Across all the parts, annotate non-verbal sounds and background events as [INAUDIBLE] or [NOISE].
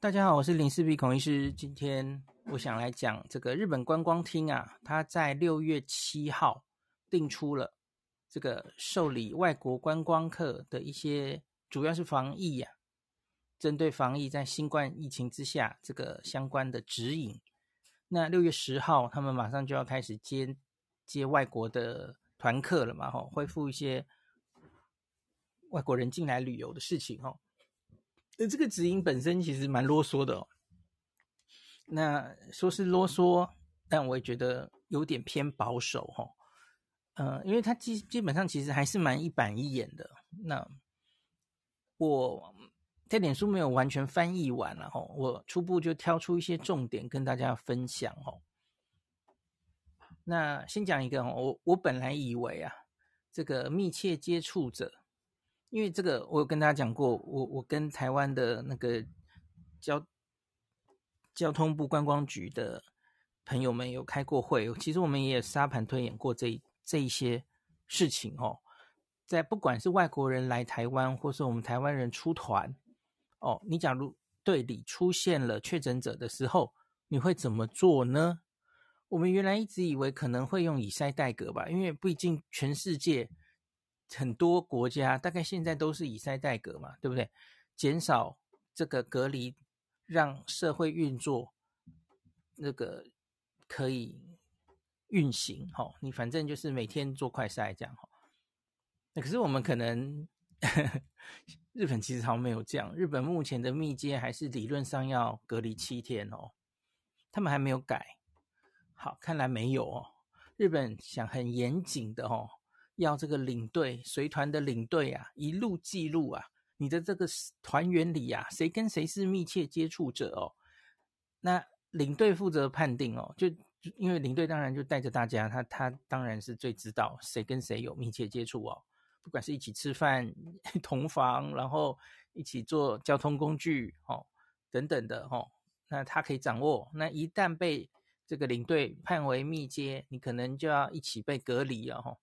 大家好，我是林氏璧孔医师。今天我想来讲这个日本观光厅啊，他在六月七号定出了这个受理外国观光客的一些，主要是防疫呀、啊，针对防疫在新冠疫情之下这个相关的指引。那六月十号，他们马上就要开始接接外国的团客了嘛，吼，恢复一些外国人进来旅游的事情，吼。那这个指引本身其实蛮啰嗦的哦。那说是啰嗦，但我也觉得有点偏保守哈。嗯，因为它基基本上其实还是蛮一板一眼的。那我在脸书没有完全翻译完了哈，我初步就挑出一些重点跟大家分享哦。那先讲一个哦，我我本来以为啊，这个密切接触者。因为这个，我有跟大家讲过，我我跟台湾的那个交交通部观光局的朋友们有开过会，其实我们也有沙盘推演过这这一些事情哦。在不管是外国人来台湾，或是我们台湾人出团哦，你假如队里出现了确诊者的时候，你会怎么做呢？我们原来一直以为可能会用以筛代隔吧，因为毕竟全世界。很多国家大概现在都是以筛代隔嘛，对不对？减少这个隔离，让社会运作那个可以运行。哈，你反正就是每天做快筛这样。哈，那可是我们可能 [LAUGHS] 日本其实好像没有这样。日本目前的密接还是理论上要隔离七天哦，他们还没有改。好，看来没有哦。日本想很严谨的哦。要这个领队随团的领队啊，一路记录啊，你的这个团员里啊，谁跟谁是密切接触者哦？那领队负责判定哦，就因为领队当然就带着大家，他他当然是最知道谁跟谁有密切接触哦，不管是一起吃饭、[LAUGHS] 同房，然后一起坐交通工具哦等等的哦，那他可以掌握。那一旦被这个领队判为密接，你可能就要一起被隔离了哈。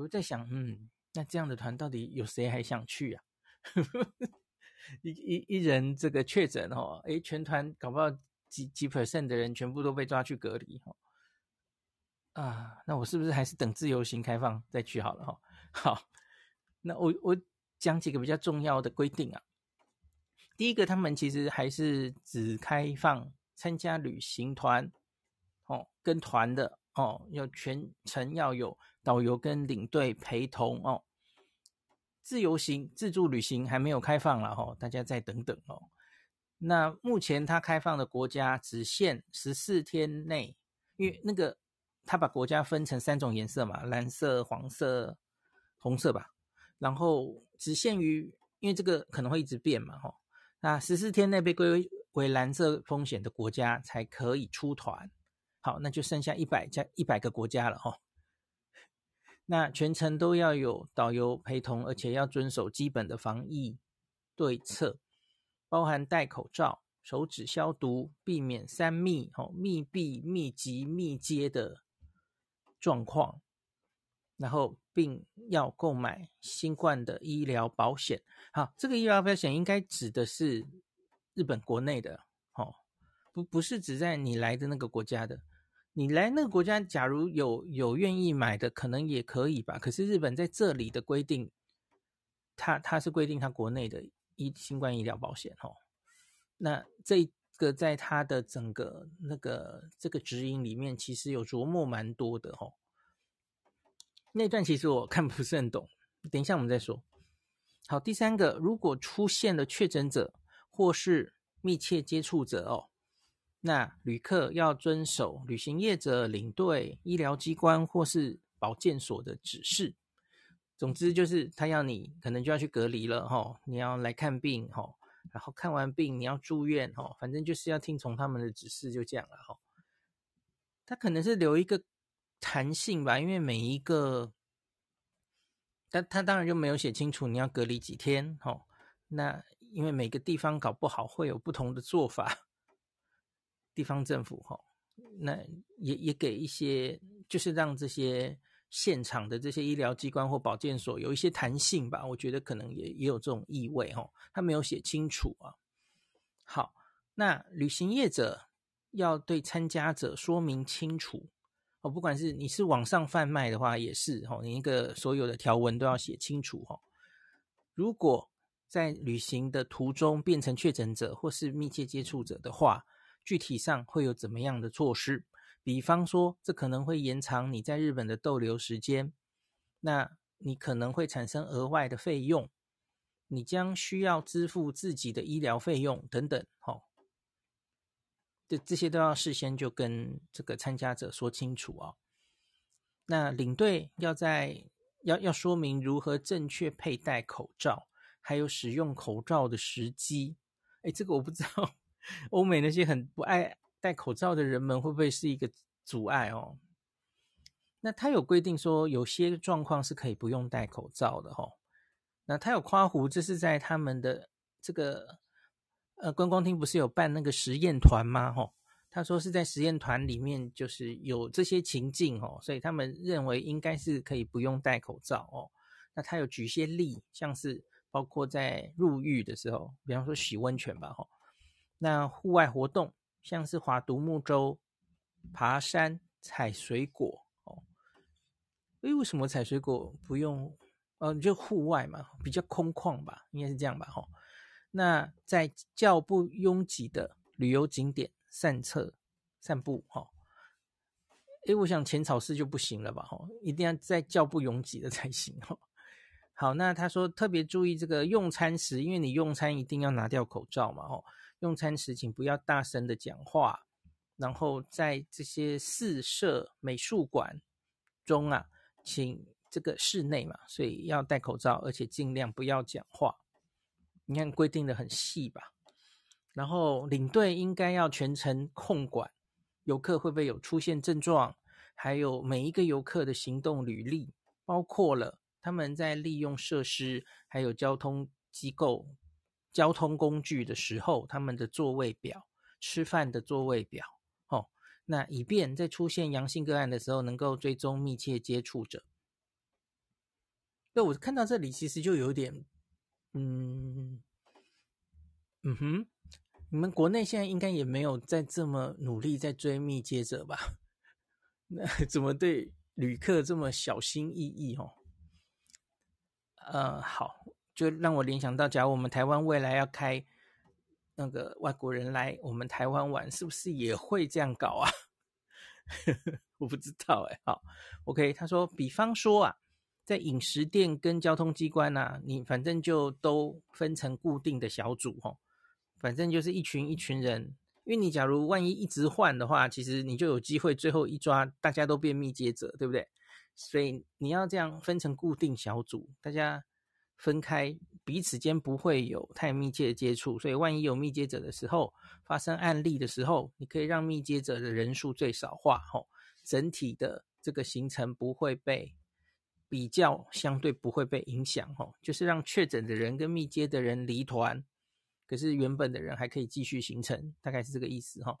我在想，嗯，那这样的团到底有谁还想去啊？[LAUGHS] 一一一人这个确诊哦，诶，全团搞不好几几 percent 的人全部都被抓去隔离哈。啊，那我是不是还是等自由行开放再去好了哈？[LAUGHS] 好，那我我讲几个比较重要的规定啊。第一个，他们其实还是只开放参加旅行团哦，跟团的。哦，要全程要有导游跟领队陪同哦。自由行、自助旅行还没有开放了哦，大家再等等哦。那目前它开放的国家只限十四天内，因为那个它把国家分成三种颜色嘛，蓝色、黄色、红色吧。然后只限于，因为这个可能会一直变嘛，哈。那十四天内被归为蓝色风险的国家才可以出团。好，那就剩下一百加一百个国家了哈。那全程都要有导游陪同，而且要遵守基本的防疫对策，包含戴口罩、手指消毒、避免三密、哦密闭、密集、密接的状况，然后并要购买新冠的医疗保险。好，这个医疗保险应该指的是日本国内的，哦，不不是指在你来的那个国家的。你来那个国家，假如有有愿意买的，可能也可以吧。可是日本在这里的规定，它它是规定它国内的医新冠医疗保险哦。那这个在它的整个那个这个指引里面，其实有琢磨蛮多的哦。那段其实我看不是很懂，等一下我们再说。好，第三个，如果出现了确诊者或是密切接触者哦。那旅客要遵守旅行业者、领队、医疗机关或是保健所的指示。总之就是他要你可能就要去隔离了哈，你要来看病哈，然后看完病你要住院哈，反正就是要听从他们的指示，就这样了哈。他可能是留一个弹性吧，因为每一个，但他当然就没有写清楚你要隔离几天哈。那因为每个地方搞不好会有不同的做法。地方政府哈，那也也给一些，就是让这些现场的这些医疗机关或保健所有一些弹性吧。我觉得可能也也有这种意味哈，他没有写清楚啊。好，那旅行业者要对参加者说明清楚哦，不管是你是网上贩卖的话，也是哦，你一个所有的条文都要写清楚哦。如果在旅行的途中变成确诊者或是密切接触者的话，具体上会有怎么样的措施？比方说，这可能会延长你在日本的逗留时间，那你可能会产生额外的费用，你将需要支付自己的医疗费用等等，哦。这这些都要事先就跟这个参加者说清楚哦。那领队要在要要说明如何正确佩戴口罩，还有使用口罩的时机。哎，这个我不知道，欧美那些很不爱戴口罩的人们会不会是一个阻碍哦？那他有规定说，有些状况是可以不用戴口罩的哦。那他有夸胡，这是在他们的这个。呃，观光厅不是有办那个实验团吗？吼，他说是在实验团里面，就是有这些情境哦，所以他们认为应该是可以不用戴口罩哦。那他有举些例，像是包括在入狱的时候，比方说洗温泉吧，吼。那户外活动，像是划独木舟、爬山、采水果哦。诶，为什么采水果不用？呃，就户外嘛，比较空旷吧，应该是这样吧，吼。那在较不拥挤的旅游景点散策、散步，哈，诶，我想浅草寺就不行了吧，哈，一定要在较不拥挤的才行，哈。好，那他说特别注意这个用餐时，因为你用餐一定要拿掉口罩嘛，哈，用餐时请不要大声的讲话，然后在这些四舍、美术馆中啊，请这个室内嘛，所以要戴口罩，而且尽量不要讲话。你看规定的很细吧，然后领队应该要全程控管游客会不会有出现症状，还有每一个游客的行动履历，包括了他们在利用设施还有交通机构、交通工具的时候，他们的座位表、吃饭的座位表，哦，那以便在出现阳性个案的时候，能够追踪密切接触者。那我看到这里其实就有点。嗯嗯哼，你们国内现在应该也没有在这么努力在追密接者吧？[LAUGHS] 那怎么对旅客这么小心翼翼哦？呃，好，就让我联想到，假如我们台湾未来要开那个外国人来我们台湾玩，是不是也会这样搞啊？[LAUGHS] 我不知道哎。好，OK，他说，比方说啊。在饮食店跟交通机关啊，你反正就都分成固定的小组吼，反正就是一群一群人。因为你假如万一一直换的话，其实你就有机会最后一抓大家都变密接者，对不对？所以你要这样分成固定小组，大家分开，彼此间不会有太密切的接触。所以万一有密接者的时候，发生案例的时候，你可以让密接者的人数最少化吼，整体的这个行程不会被。比较相对不会被影响，哦，就是让确诊的人跟密接的人离团，可是原本的人还可以继续行程，大概是这个意思，哈。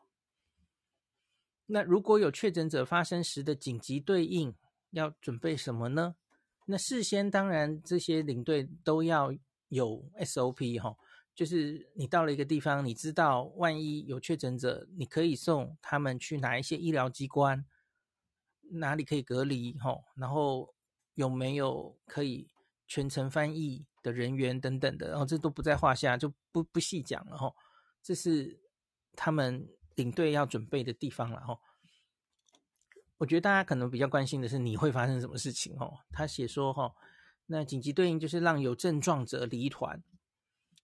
那如果有确诊者发生时的紧急对应，要准备什么呢？那事先当然这些领队都要有 SOP，哈，就是你到了一个地方，你知道万一有确诊者，你可以送他们去哪一些医疗机关，哪里可以隔离，哈，然后。有没有可以全程翻译的人员等等的，然后这都不在话下，就不不细讲了哈。这是他们领队要准备的地方了哈。我觉得大家可能比较关心的是你会发生什么事情哦。他写说哈，那紧急对应就是让有症状者离团，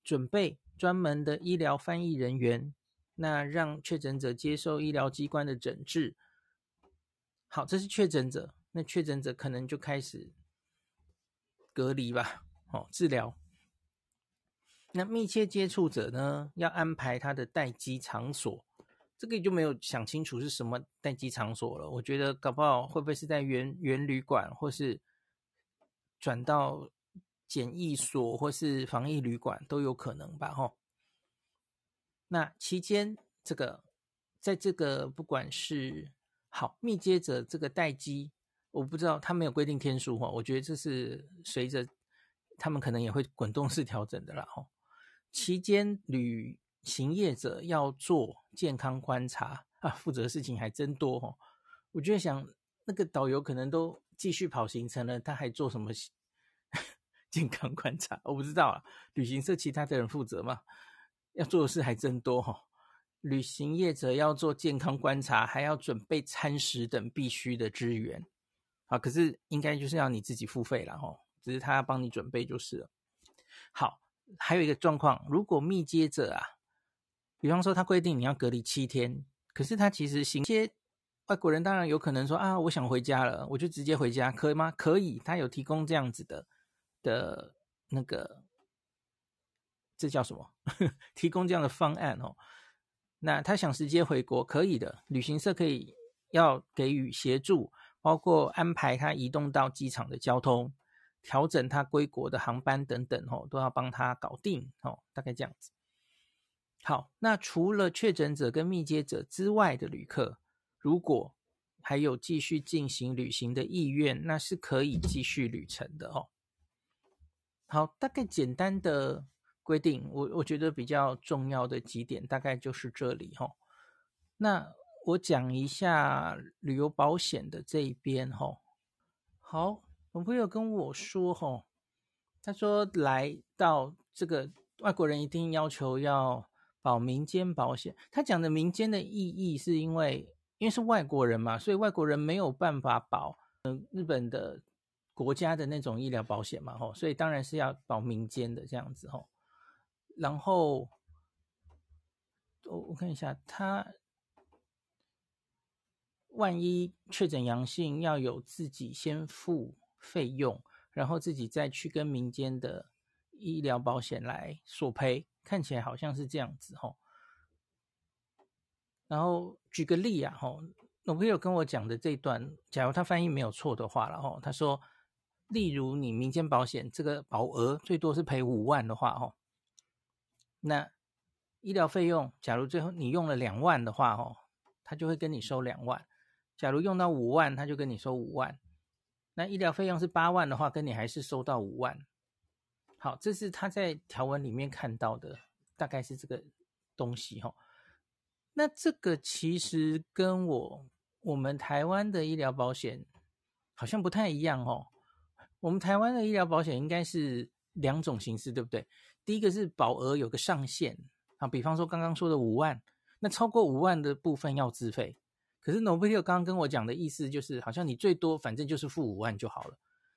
准备专门的医疗翻译人员，那让确诊者接受医疗机关的诊治。好，这是确诊者。那确诊者可能就开始隔离吧，哦，治疗。那密切接触者呢，要安排他的待机场所，这个就没有想清楚是什么待机场所了。我觉得搞不好会不会是在原原旅馆，或是转到检疫所，或是防疫旅馆都有可能吧，哈。那期间，这个在这个不管是好密接者这个待机。我不知道他没有规定天数哈，我觉得这是随着他们可能也会滚动式调整的啦哈。期间旅行业者要做健康观察啊，负责的事情还真多哦。我就想，那个导游可能都继续跑行程了，他还做什么 [LAUGHS] 健康观察？我不知道啊。旅行社其他的人负责吗？要做的事还真多哦。旅行业者要做健康观察，还要准备餐食等必须的资源啊。可是应该就是要你自己付费了哦，只是他要帮你准备就是了。好，还有一个状况，如果密接者啊。比方说，他规定你要隔离七天，可是他其实行些外国人当然有可能说啊，我想回家了，我就直接回家，可以吗？可以，他有提供这样子的的那个，这叫什么？[LAUGHS] 提供这样的方案哦。那他想直接回国，可以的，旅行社可以要给予协助，包括安排他移动到机场的交通，调整他归国的航班等等哦，都要帮他搞定哦，大概这样子。好，那除了确诊者跟密接者之外的旅客，如果还有继续进行旅行的意愿，那是可以继续旅程的哦。好，大概简单的规定，我我觉得比较重要的几点，大概就是这里哈、哦。那我讲一下旅游保险的这一边哈、哦。好，我朋友跟我说哈、哦，他说来到这个外国人一定要求要。保民间保险，他讲的民间的意义是因为，因为是外国人嘛，所以外国人没有办法保，嗯，日本的国家的那种医疗保险嘛，吼，所以当然是要保民间的这样子，吼。然后，我我看一下，他万一确诊阳性，要有自己先付费用，然后自己再去跟民间的医疗保险来索赔。看起来好像是这样子吼，然后举个例啊吼，我朋友跟我讲的这一段，假如他翻译没有错的话，然后他说，例如你民间保险这个保额最多是赔五万的话吼，那医疗费用假如最后你用了两万的话吼，他就会跟你收两万；假如用到五万，他就跟你收五万。那医疗费用是八万的话，跟你还是收到五万。好，这是他在条文里面看到的，大概是这个东西哈。那这个其实跟我我们台湾的医疗保险好像不太一样哦。我们台湾的医疗保险应该是两种形式，对不对？第一个是保额有个上限啊，比方说刚刚说的五万，那超过五万的部分要自费。可是 Novotel 刚刚跟我讲的意思就是，好像你最多反正就是付五万就好了。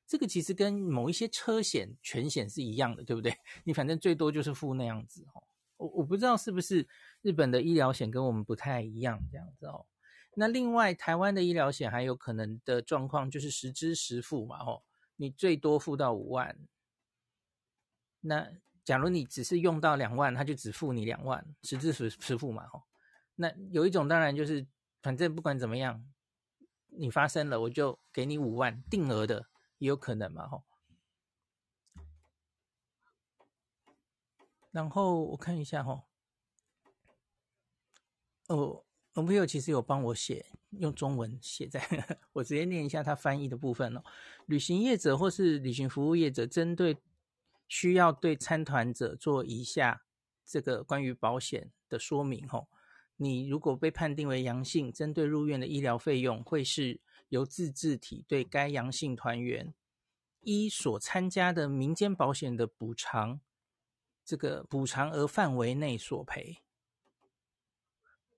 这个其实跟某一些车险、全险是一样的，对不对？[LAUGHS] 你反正最多就是付那样子哦。我我不知道是不是日本的医疗险跟我们不太一样这样子哦。那另外台湾的医疗险还有可能的状况就是实支实付嘛，哦，你最多付到五万。那假如你只是用到两万，他就只付你两万，实支实实付嘛，哦。那有一种当然就是反正不管怎么样，你发生了我就给你五万定额的。也有可能嘛，吼。然后我看一下，哈。哦，我朋友其实有帮我写，用中文写在，[LAUGHS] 我直接念一下他翻译的部分哦。旅行业者或是旅行服务业者，针对需要对参团者做以下这个关于保险的说明，吼。你如果被判定为阳性，针对入院的医疗费用会是。由自治体对该阳性团员依所参加的民间保险的补偿，这个补偿额范围内索赔。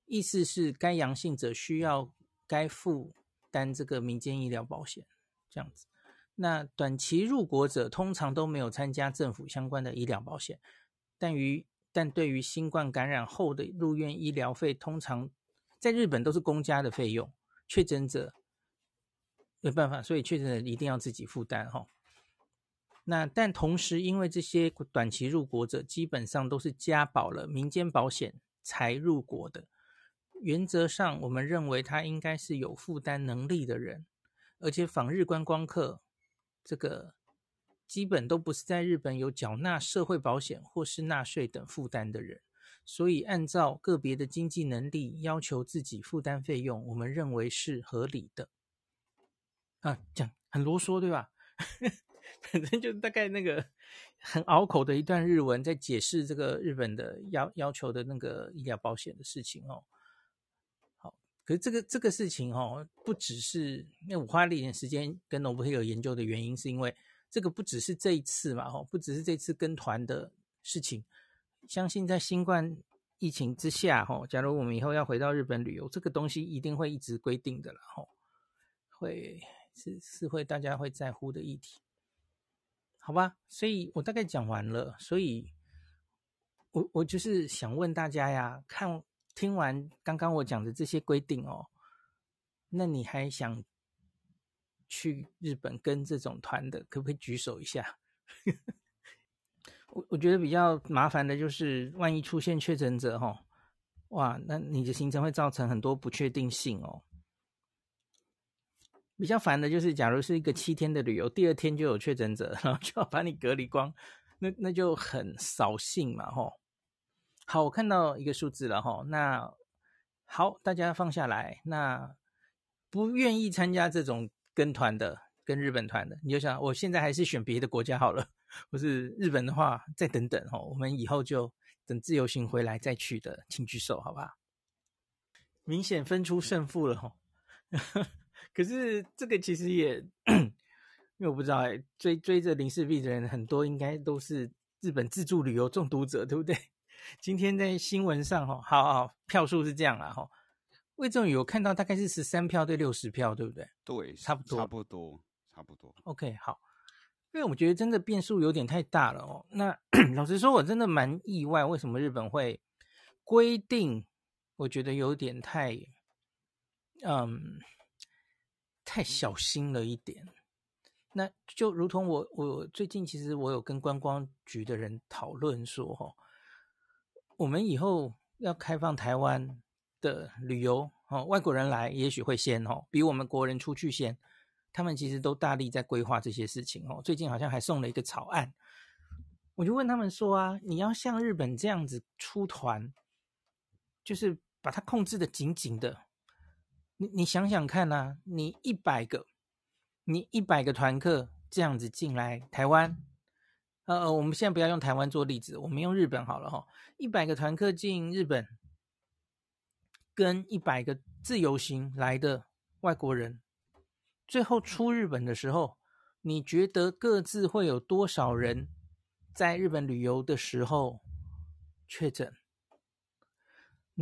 意思是该阳性者需要该负担这个民间医疗保险，这样子。那短期入国者通常都没有参加政府相关的医疗保险，但于但对于新冠感染后的入院医疗费，通常在日本都是公家的费用。确诊者。没办法，所以确诊一定要自己负担哈。那但同时，因为这些短期入国者基本上都是加保了民间保险才入国的，原则上我们认为他应该是有负担能力的人，而且访日观光客这个基本都不是在日本有缴纳社会保险或是纳税等负担的人，所以按照个别的经济能力要求自己负担费用，我们认为是合理的。啊，讲很啰嗦，对吧？[LAUGHS] 反正就大概那个很拗口的一段日文，在解释这个日本的要要求的那个医疗保险的事情哦。好，可是这个这个事情哦，不只是因为我花了一点时间跟诺布黑尔研究的原因，是因为这个不只是这一次嘛，哦，不只是这次跟团的事情。相信在新冠疫情之下，哦，假如我们以后要回到日本旅游，这个东西一定会一直规定的了，哦，会是是会大家会在乎的议题。好吧，所以我大概讲完了，所以我我就是想问大家呀，看听完刚刚我讲的这些规定哦，那你还想去日本跟这种团的，可不可以举手一下？[LAUGHS] 我我觉得比较麻烦的就是，万一出现确诊者哦，哇，那你的行程会造成很多不确定性哦。比较烦的就是，假如是一个七天的旅游，第二天就有确诊者，然后就要把你隔离光，那那就很扫兴嘛，吼。好，我看到一个数字了，吼。那好，大家放下来。那不愿意参加这种跟团的，跟日本团的，你就想，我现在还是选别的国家好了。或是日本的话，再等等，吼，我们以后就等自由行回来再去的，请举手，好吧？明显分出胜负了，吼。可是这个其实也，[CLEARS THROAT] 因为我不知道哎，追追着林氏璧的人很多，应该都是日本自助旅游中毒者，对不对？[LAUGHS] 今天在新闻上哈，好好票数是这样啊哈，魏正宇我看到大概是十三票对六十票，对不对？对，差不多，差不多，差不多。OK，好，因为我觉得真的变数有点太大了哦。那 [CLEARS THROAT] 老实说，我真的蛮意外，为什么日本会规定？我觉得有点太，嗯。太小心了一点，那就如同我我最近其实我有跟观光局的人讨论说，哈，我们以后要开放台湾的旅游，哦，外国人来也许会先，哦，比我们国人出去先，他们其实都大力在规划这些事情，哦，最近好像还送了一个草案，我就问他们说啊，你要像日本这样子出团，就是把它控制的紧紧的。你你想想看呐、啊，你一百个，你一百个团客这样子进来台湾，呃，我们现在不要用台湾做例子，我们用日本好了哈，一百个团客进日本，跟一百个自由行来的外国人，最后出日本的时候，你觉得各自会有多少人在日本旅游的时候确诊？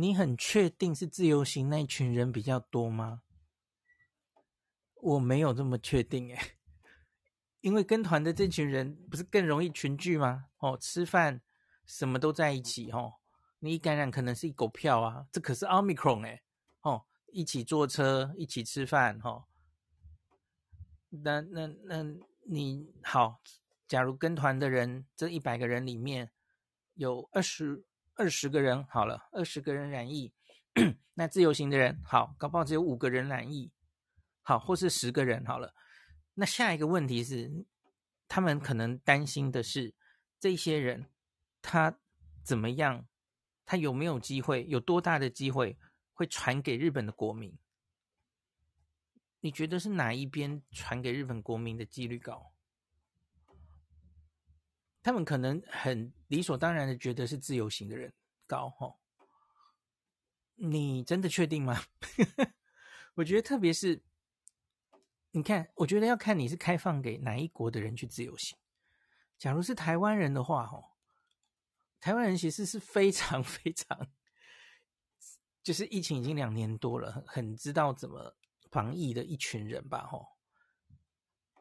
你很确定是自由行那群人比较多吗？我没有这么确定诶，[LAUGHS] 因为跟团的这群人不是更容易群聚吗？哦，吃饭什么都在一起哦，你一感染可能是一狗票啊，这可是奥密克戎诶，哦，一起坐车一起吃饭哦，那那那你好，假如跟团的人这一百个人里面有二十。二十个人好了，二十个人染疫，[CLEARS THROAT] 那自由行的人好，搞不好只有五个人染疫，好，或是十个人好了。那下一个问题是，他们可能担心的是，这些人他怎么样，他有没有机会，有多大的机会会传给日本的国民？你觉得是哪一边传给日本国民的几率高？他们可能很理所当然的觉得是自由行的人高吼，你真的确定吗？[LAUGHS] 我觉得特别是，你看，我觉得要看你是开放给哪一国的人去自由行。假如是台湾人的话，吼，台湾人其实是非常 [LAUGHS] 非常，就是疫情已经两年多了，很知道怎么防疫的一群人吧，吼。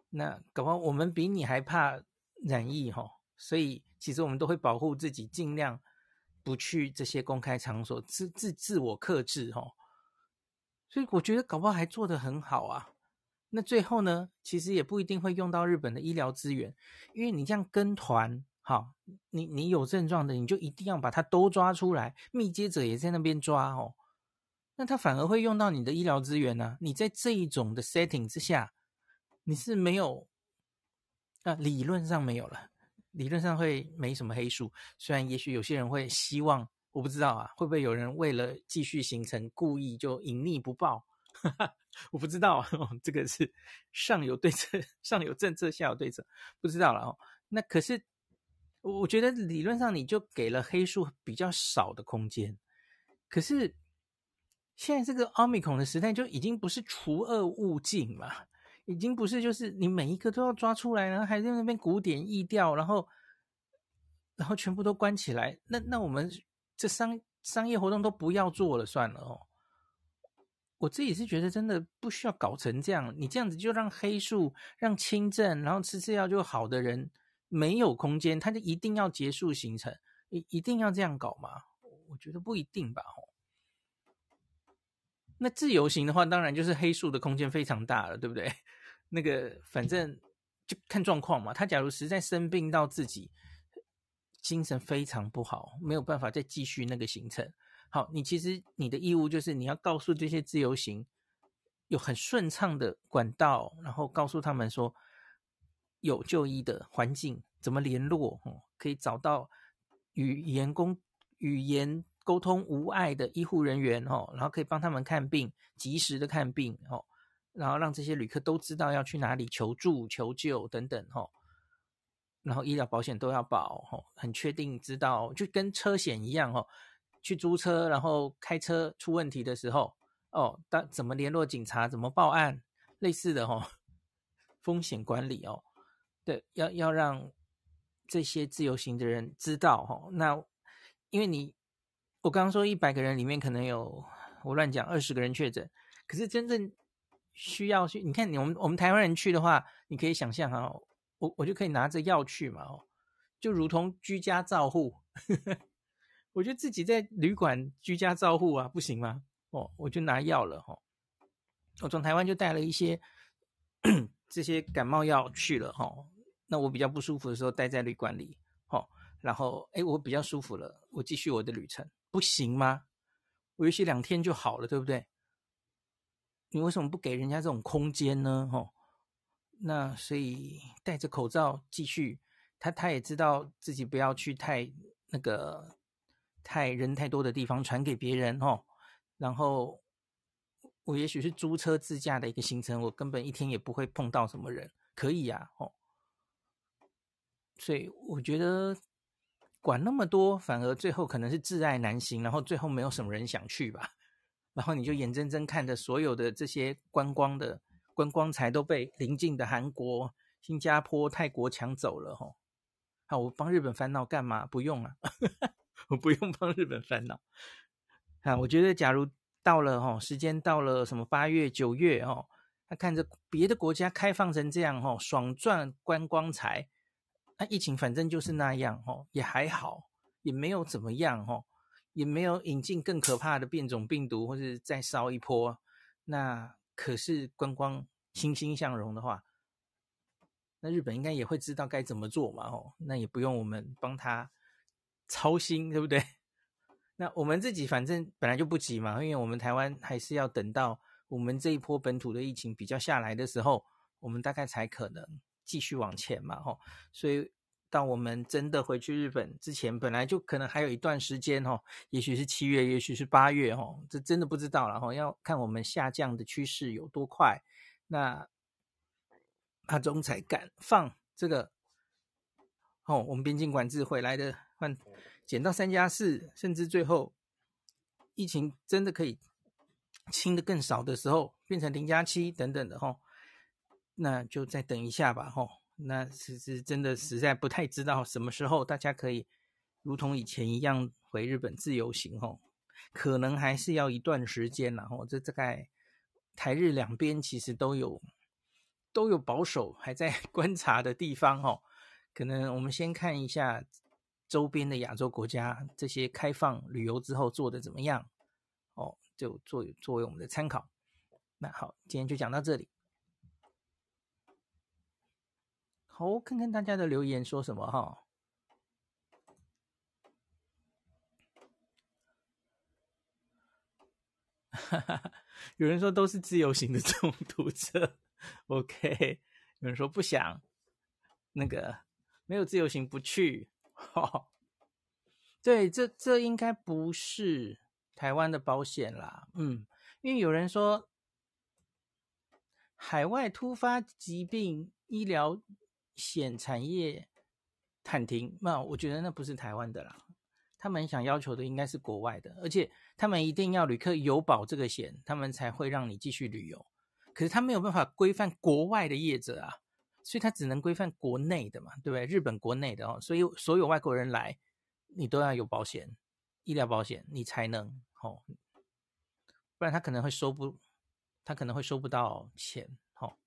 那搞不好我们比你还怕染疫，吼。所以，其实我们都会保护自己，尽量不去这些公开场所，自自自我克制齁。所以我觉得搞不好还做得很好啊。那最后呢，其实也不一定会用到日本的医疗资源，因为你这样跟团，好，你你有症状的，你就一定要把它都抓出来，密接者也在那边抓哦。那他反而会用到你的医疗资源呢、你在这一种的 setting 之下，你是没有啊，理论上没有了。理论上会没什么黑数，虽然也许有些人会希望，我不知道啊，会不会有人为了继续行程故意就隐匿不报？哈哈，我不知道啊，这个是上有对策，上有政策，下有对策，不知道了哦。那可是我觉得理论上你就给了黑数比较少的空间，可是现在这个奥密克戎的时代就已经不是除恶务尽嘛，已经不是就是你每一个都要抓出来，然后还在那边古典疫调，然后然后全部都关起来，那那我们这商商业活动都不要做了算了哦。我自己是觉得真的不需要搞成这样，你这样子就让黑数、让轻症，然后吃吃药就好的人没有空间，他就一定要结束行程，一一定要这样搞吗？我觉得不一定吧。那自由行的话，当然就是黑数的空间非常大了，对不对？那个反正就看状况嘛。他假如实在生病到自己精神非常不好，没有办法再继续那个行程。好，你其实你的义务就是你要告诉这些自由行有很顺畅的管道，然后告诉他们说有就医的环境，怎么联络，哦，可以找到语言沟语言沟通无碍的医护人员，哦，然后可以帮他们看病，及时的看病，哦，然后让这些旅客都知道要去哪里求助、求救等等，哦，然后医疗保险都要保，哦，很确定知道，就跟车险一样，哦。去租车，然后开车出问题的时候，哦，当怎么联络警察，怎么报案，类似的哦，风险管理哦，对，要要让这些自由行的人知道哦。那因为你，我刚刚说一百个人里面可能有我乱讲二十个人确诊，可是真正需要去，你看你我们我们台湾人去的话，你可以想象哈，我我就可以拿着药去嘛，哦，就如同居家照护。[LAUGHS] 我就自己在旅馆居家照护啊，不行吗？哦，我就拿药了哈、哦。我从台湾就带了一些这些感冒药去了哈、哦。那我比较不舒服的时候待在旅馆里，哦，然后哎，我比较舒服了，我继续我的旅程，不行吗？我也许两天就好了，对不对？你为什么不给人家这种空间呢？哦，那所以戴着口罩继续，他他也知道自己不要去太那个。太人太多的地方传给别人哦，然后我也许是租车自驾的一个行程，我根本一天也不会碰到什么人，可以呀哦。所以我觉得管那么多，反而最后可能是自爱难行，然后最后没有什么人想去吧。然后你就眼睁睁看着所有的这些观光的观光财都被邻近的韩国、新加坡、泰国抢走了哦。好，我帮日本烦恼干嘛？不用啊。[LAUGHS] 我不用帮日本烦恼啊！我觉得，假如到了哈，时间到了什么八月、九月哦，他看着别的国家开放成这样哈，爽赚观光财，那疫情反正就是那样哦，也还好，也没有怎么样哦，也没有引进更可怕的变种病毒，或是再烧一波。那可是观光欣欣向荣的话，那日本应该也会知道该怎么做嘛哦，那也不用我们帮他。操心对不对？[LAUGHS] 那我们自己反正本来就不急嘛，因为我们台湾还是要等到我们这一波本土的疫情比较下来的时候，我们大概才可能继续往前嘛，吼。所以到我们真的回去日本之前，本来就可能还有一段时间，哦，也许是七月，也许是八月，哦，这真的不知道了，哦，要看我们下降的趋势有多快。那阿中才敢放这个，哦，我们边境管制回来的。换减到三加四，甚至最后疫情真的可以清的更少的时候，变成零加七等等的哦，那就再等一下吧吼。那其实真的实在不太知道什么时候大家可以如同以前一样回日本自由行吼，可能还是要一段时间然后这大概台日两边其实都有都有保守还在 [LAUGHS] 观察的地方吼，可能我们先看一下。周边的亚洲国家这些开放旅游之后做的怎么样？哦，就作作为我们的参考。那好，今天就讲到这里。好，看看大家的留言说什么哈。哈哈，有人说都是自由行的中途者，OK。有人说不想，那个没有自由行不去。哈哦，对，这这应该不是台湾的保险啦，嗯，因为有人说海外突发疾病医疗险产业，喊停，那我觉得那不是台湾的啦。他们想要求的应该是国外的，而且他们一定要旅客有保这个险，他们才会让你继续旅游。可是他没有办法规范国外的业者啊，所以他只能规范国内的嘛，对不对？日本国内的哦，所以所有外国人来，你都要有保险，医疗保险，你才能哦，不然他可能会收不，他可能会收不到钱。哦，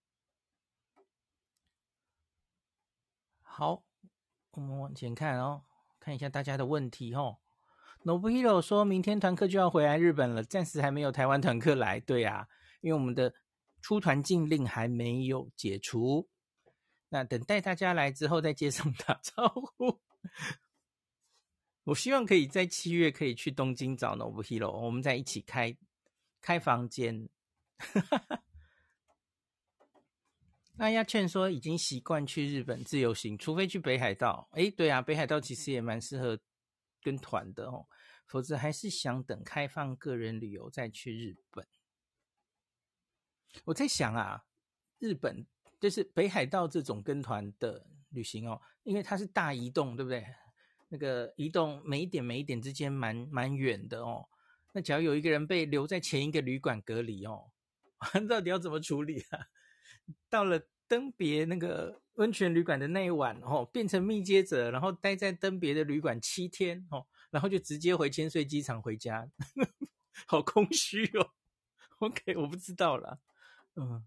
好，我们往前看哦。看一下大家的问题哦。Nobuhiro 说明天团客就要回来日本了，暂时还没有台湾团客来。对啊，因为我们的出团禁令还没有解除。那等待大家来之后，在街上打招呼。我希望可以在七月可以去东京找 Nobuhiro，我们再一起开开房间。阿丫劝说已经习惯去日本自由行，除非去北海道。哎，对啊，北海道其实也蛮适合跟团的哦。否则还是想等开放个人旅游再去日本。我在想啊，日本就是北海道这种跟团的旅行哦，因为它是大移动，对不对？那个移动每一点每一点之间蛮蛮远的哦。那假如有一个人被留在前一个旅馆隔离哦，[LAUGHS] 到底要怎么处理啊？到了登别那个温泉旅馆的那一晚，哦，变成密接者，然后待在登别的旅馆七天，哦，然后就直接回千岁机场回家，[LAUGHS] 好空虚哦。OK，我不知道了。嗯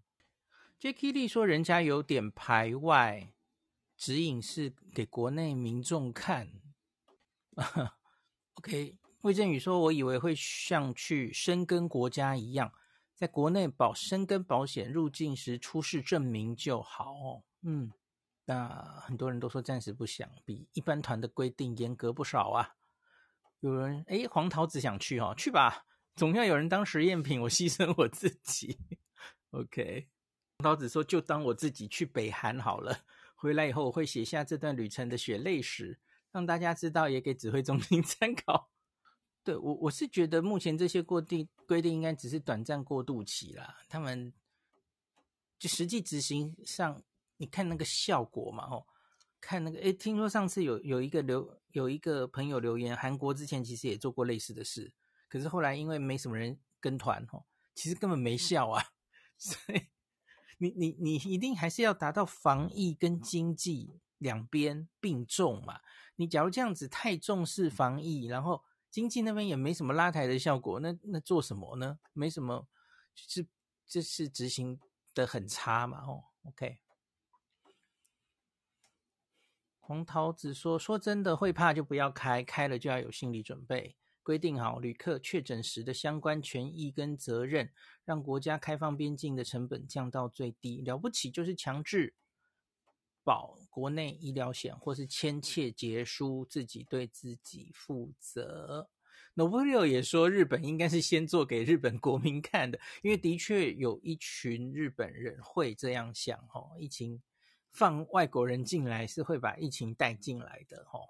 ，Jackie Lee 说人家有点排外，指引是给国内民众看。[LAUGHS] OK，魏振宇说，我以为会像去申根国家一样。在国内保申根保险，入境时出示证明就好。嗯，那很多人都说暂时不想，比一般团的规定严格不少啊。有人哎，黄桃子想去哦，去吧，总要有人当实验品，我牺牲我自己。OK，黄桃子说就当我自己去北韩好了，回来以后我会写下这段旅程的血泪史，让大家知道，也给指挥中心参考。对我，我是觉得目前这些过定规定应该只是短暂过渡期啦。他们就实际执行上，你看那个效果嘛，哦，看那个，诶，听说上次有有一个留有一个朋友留言，韩国之前其实也做过类似的事，可是后来因为没什么人跟团，哦，其实根本没效啊。[LAUGHS] 所以你你你一定还是要达到防疫跟经济两边并重嘛。你假如这样子太重视防疫，然后经济那边也没什么拉抬的效果，那那做什么呢？没什么，就是这是执行的很差嘛。哦，OK。黄桃子说：“说真的，会怕就不要开，开了就要有心理准备。规定好旅客确诊时的相关权益跟责任，让国家开放边境的成本降到最低。了不起就是强制。”保国内医疗险，或是签切结书，自己对自己负责。Nobuhiro 也说，日本应该是先做给日本国民看的，因为的确有一群日本人会这样想，哦，疫情放外国人进来是会把疫情带进来的，哦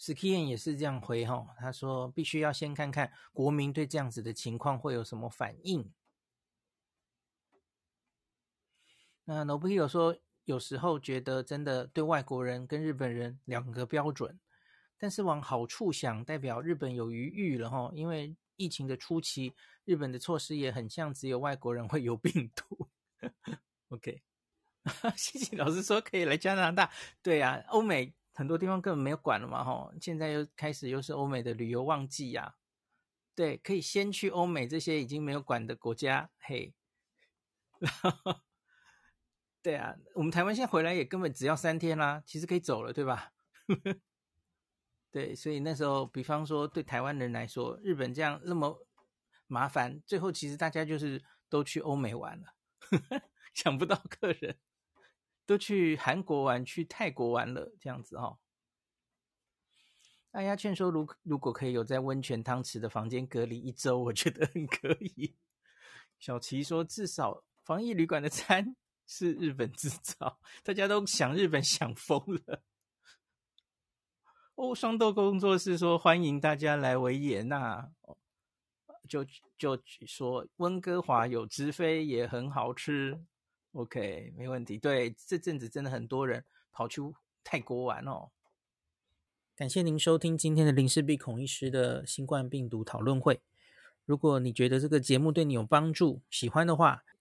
，OK，Skian 也是这样回，哈，他说必须要先看看国民对这样子的情况会有什么反应。那 Nobuhiro 说，有时候觉得真的对外国人跟日本人两个标准，但是往好处想，代表日本有余裕了哈。因为疫情的初期，日本的措施也很像只有外国人会有病毒。[LAUGHS] OK，[LAUGHS] 谢谢老师说可以来加拿大。对啊，欧美很多地方根本没有管了嘛哈。现在又开始又是欧美的旅游旺季呀。对，可以先去欧美这些已经没有管的国家。嘿，然后。对啊，我们台湾现在回来也根本只要三天啦，其实可以走了，对吧？[LAUGHS] 对，所以那时候，比方说对台湾人来说，日本这样那么麻烦，最后其实大家就是都去欧美玩了，[LAUGHS] 想不到客人都去韩国玩，去泰国玩了，这样子哦。大家劝说，如如果可以有在温泉汤池的房间隔离一周，我觉得很可以。[LAUGHS] 小齐说，至少防疫旅馆的餐。是日本制造，大家都想日本 [LAUGHS] 想疯了。哦，双豆工作室说欢迎大家来维也纳，就就说温哥华有直飞也很好吃。OK，没问题。对，这阵子真的很多人跑去泰国玩哦。感谢您收听今天的林氏璧孔医师的新冠病毒讨论会。如果你觉得这个节目对你有帮助，喜欢的话，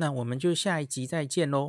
那我们就下一集再见喽。